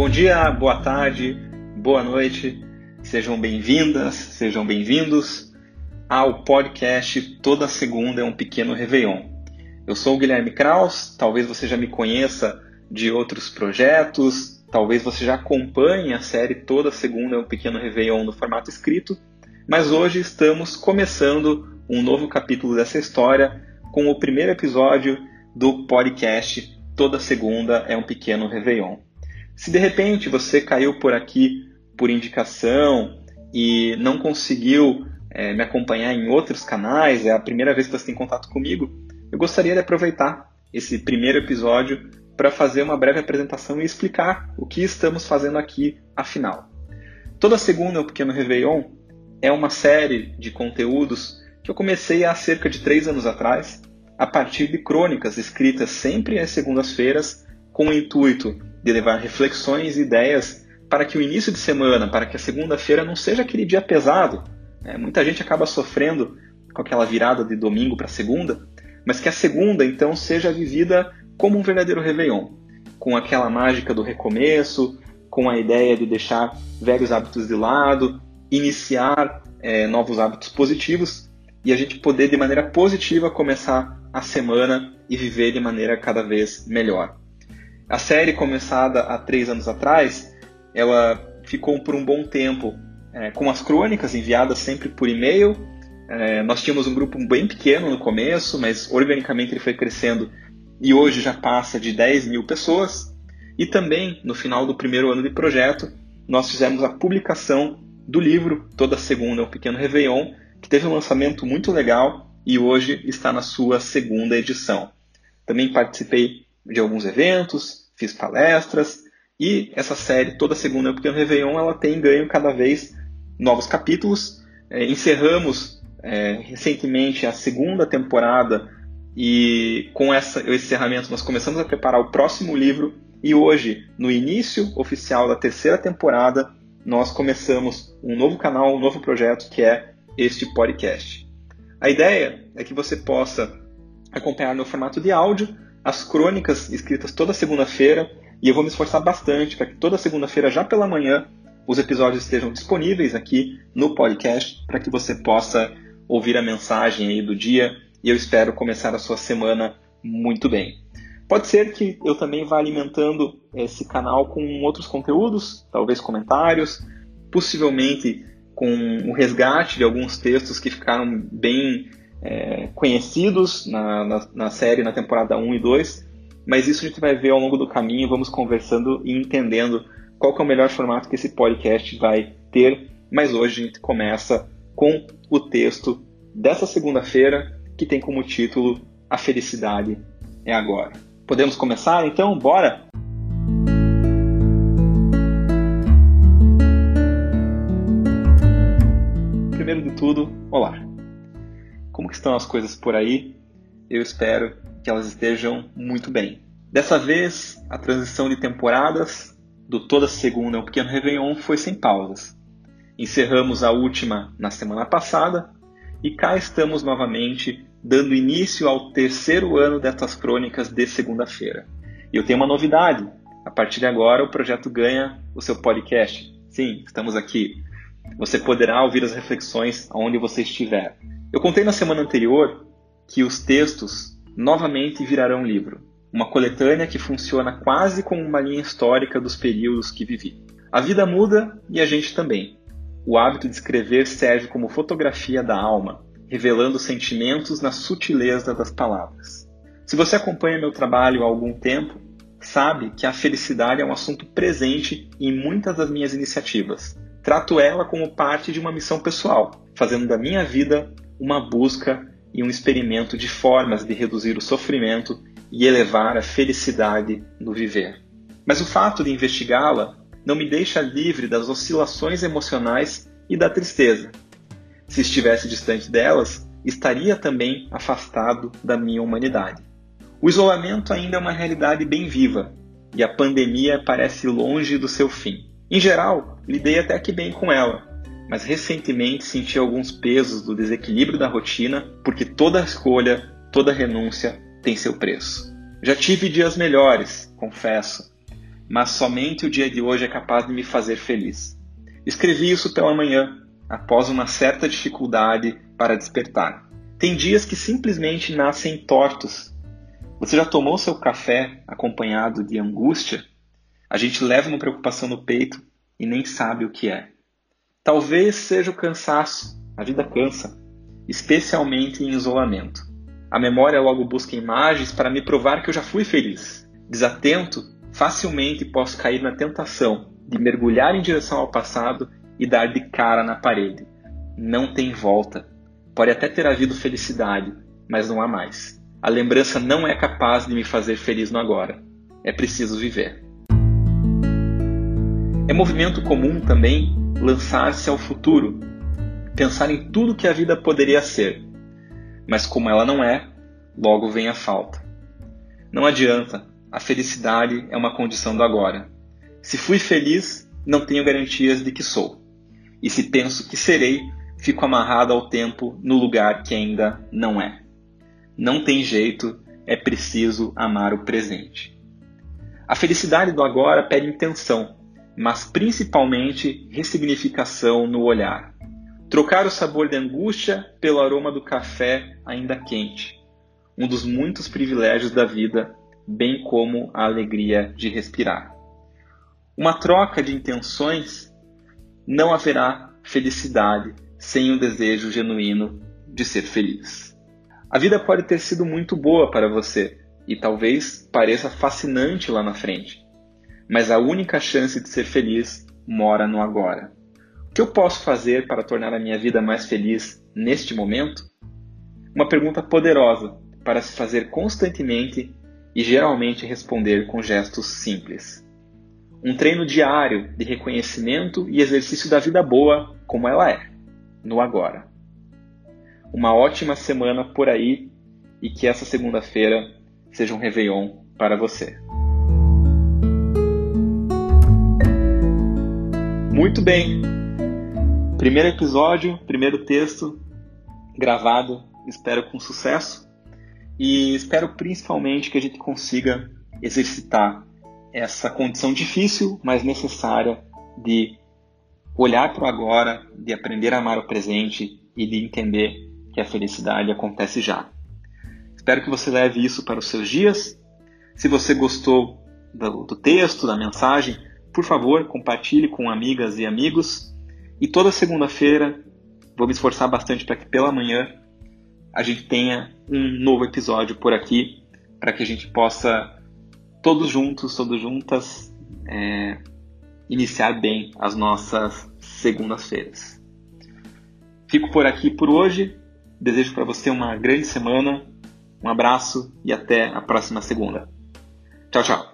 Bom dia, boa tarde, boa noite, sejam bem-vindas, sejam bem-vindos ao podcast Toda Segunda é um Pequeno Réveillon. Eu sou o Guilherme Kraus, talvez você já me conheça de outros projetos, talvez você já acompanhe a série Toda Segunda é um Pequeno Réveillon no formato escrito, mas hoje estamos começando um novo capítulo dessa história com o primeiro episódio do podcast Toda Segunda é um Pequeno Réveillon. Se de repente você caiu por aqui por indicação e não conseguiu é, me acompanhar em outros canais, é a primeira vez que você tem contato comigo, eu gostaria de aproveitar esse primeiro episódio para fazer uma breve apresentação e explicar o que estamos fazendo aqui, afinal. Toda segunda o Pequeno Réveillon é uma série de conteúdos que eu comecei há cerca de três anos atrás, a partir de crônicas escritas sempre às segundas-feiras, com o intuito de levar reflexões e ideias para que o início de semana, para que a segunda-feira não seja aquele dia pesado. É, muita gente acaba sofrendo com aquela virada de domingo para segunda, mas que a segunda então seja vivida como um verdadeiro Réveillon, com aquela mágica do recomeço, com a ideia de deixar velhos hábitos de lado iniciar é, novos hábitos positivos e a gente poder de maneira positiva começar a semana e viver de maneira cada vez melhor. A série começada há três anos atrás, ela ficou por um bom tempo é, com as crônicas enviadas sempre por e-mail. É, nós tínhamos um grupo bem pequeno no começo, mas organicamente ele foi crescendo e hoje já passa de 10 mil pessoas. E também, no final do primeiro ano de projeto, nós fizemos a publicação do livro Toda Segunda é um Pequeno Réveillon, que teve um lançamento muito legal e hoje está na sua segunda edição. Também participei de alguns eventos, fiz palestras e essa série Toda Segunda um Pequeno Réveillon ela tem ganho cada vez novos capítulos. É, encerramos é, recentemente a segunda temporada e com essa, esse encerramento nós começamos a preparar o próximo livro e hoje, no início oficial da terceira temporada, nós começamos um novo canal, um novo projeto que é este podcast. A ideia é que você possa acompanhar no formato de áudio as crônicas escritas toda segunda-feira e eu vou me esforçar bastante para que toda segunda-feira, já pela manhã, os episódios estejam disponíveis aqui no podcast para que você possa ouvir a mensagem aí do dia e eu espero começar a sua semana muito bem. Pode ser que eu também vá alimentando esse canal com outros conteúdos, talvez comentários, possivelmente com o resgate de alguns textos que ficaram bem é, conhecidos na, na, na, série, na temporada 1 e 2, mas isso a gente vai ver ao longo do caminho, vamos conversando e entendendo qual é o melhor formato que esse podcast vai ter. Mas hoje a gente começa com o texto dessa segunda-feira, que tem como título A Felicidade é Agora. Podemos começar então? Bora! Primeiro de tudo, olá! Como estão as coisas por aí? Eu espero que elas estejam muito bem. Dessa vez, a transição de temporadas do Toda Segunda um Pequeno Réveillon foi sem pausas. Encerramos a última na semana passada e cá estamos novamente dando início ao terceiro ano dessas crônicas de segunda-feira. E eu tenho uma novidade. A partir de agora, o projeto ganha o seu podcast. Sim, estamos aqui. Você poderá ouvir as reflexões aonde você estiver. Eu contei na semana anterior que os textos novamente virarão livro. Uma coletânea que funciona quase como uma linha histórica dos períodos que vivi. A vida muda e a gente também. O hábito de escrever serve como fotografia da alma, revelando sentimentos na sutileza das palavras. Se você acompanha meu trabalho há algum tempo, sabe que a felicidade é um assunto presente em muitas das minhas iniciativas. Trato ela como parte de uma missão pessoal, fazendo da minha vida uma busca e um experimento de formas de reduzir o sofrimento e elevar a felicidade no viver. Mas o fato de investigá-la não me deixa livre das oscilações emocionais e da tristeza, se estivesse distante delas, estaria também afastado da minha humanidade. O isolamento ainda é uma realidade bem viva e a pandemia parece longe do seu fim. Em geral, lidei até que bem com ela, mas recentemente senti alguns pesos do desequilíbrio da rotina, porque toda escolha, toda renúncia tem seu preço. Já tive dias melhores, confesso, mas somente o dia de hoje é capaz de me fazer feliz. Escrevi isso pela manhã, após uma certa dificuldade para despertar. Tem dias que simplesmente nascem tortos. Você já tomou seu café acompanhado de angústia? A gente leva uma preocupação no peito e nem sabe o que é. Talvez seja o cansaço, a vida cansa, especialmente em isolamento. A memória logo busca imagens para me provar que eu já fui feliz. Desatento, facilmente posso cair na tentação de mergulhar em direção ao passado e dar de cara na parede. Não tem volta. Pode até ter havido felicidade, mas não há mais. A lembrança não é capaz de me fazer feliz no agora. É preciso viver. É movimento comum também lançar-se ao futuro, pensar em tudo que a vida poderia ser. Mas como ela não é, logo vem a falta. Não adianta, a felicidade é uma condição do agora. Se fui feliz, não tenho garantias de que sou. E se penso que serei, fico amarrado ao tempo no lugar que ainda não é. Não tem jeito, é preciso amar o presente. A felicidade do agora pede intenção, mas principalmente ressignificação no olhar. Trocar o sabor de angústia pelo aroma do café ainda quente. Um dos muitos privilégios da vida bem como a alegria de respirar. Uma troca de intenções, não haverá felicidade sem o desejo genuíno de ser feliz. A vida pode ter sido muito boa para você e talvez pareça fascinante lá na frente, mas a única chance de ser feliz mora no agora. O que eu posso fazer para tornar a minha vida mais feliz neste momento? Uma pergunta poderosa para se fazer constantemente e geralmente responder com gestos simples. Um treino diário de reconhecimento e exercício da vida boa como ela é, no agora. Uma ótima semana por aí e que essa segunda-feira seja um Réveillon para você. Muito bem! Primeiro episódio, primeiro texto gravado, espero com sucesso. E espero principalmente que a gente consiga exercitar essa condição difícil, mas necessária de olhar para o agora, de aprender a amar o presente e de entender que a felicidade acontece já. Espero que você leve isso para os seus dias. Se você gostou do, do texto, da mensagem, por favor, compartilhe com amigas e amigos. E toda segunda-feira vou me esforçar bastante para que pela manhã a gente tenha um novo episódio por aqui, para que a gente possa, todos juntos, todos juntas, é, iniciar bem as nossas segundas-feiras. Fico por aqui por hoje. Desejo para você uma grande semana. Um abraço e até a próxima segunda. Tchau, tchau.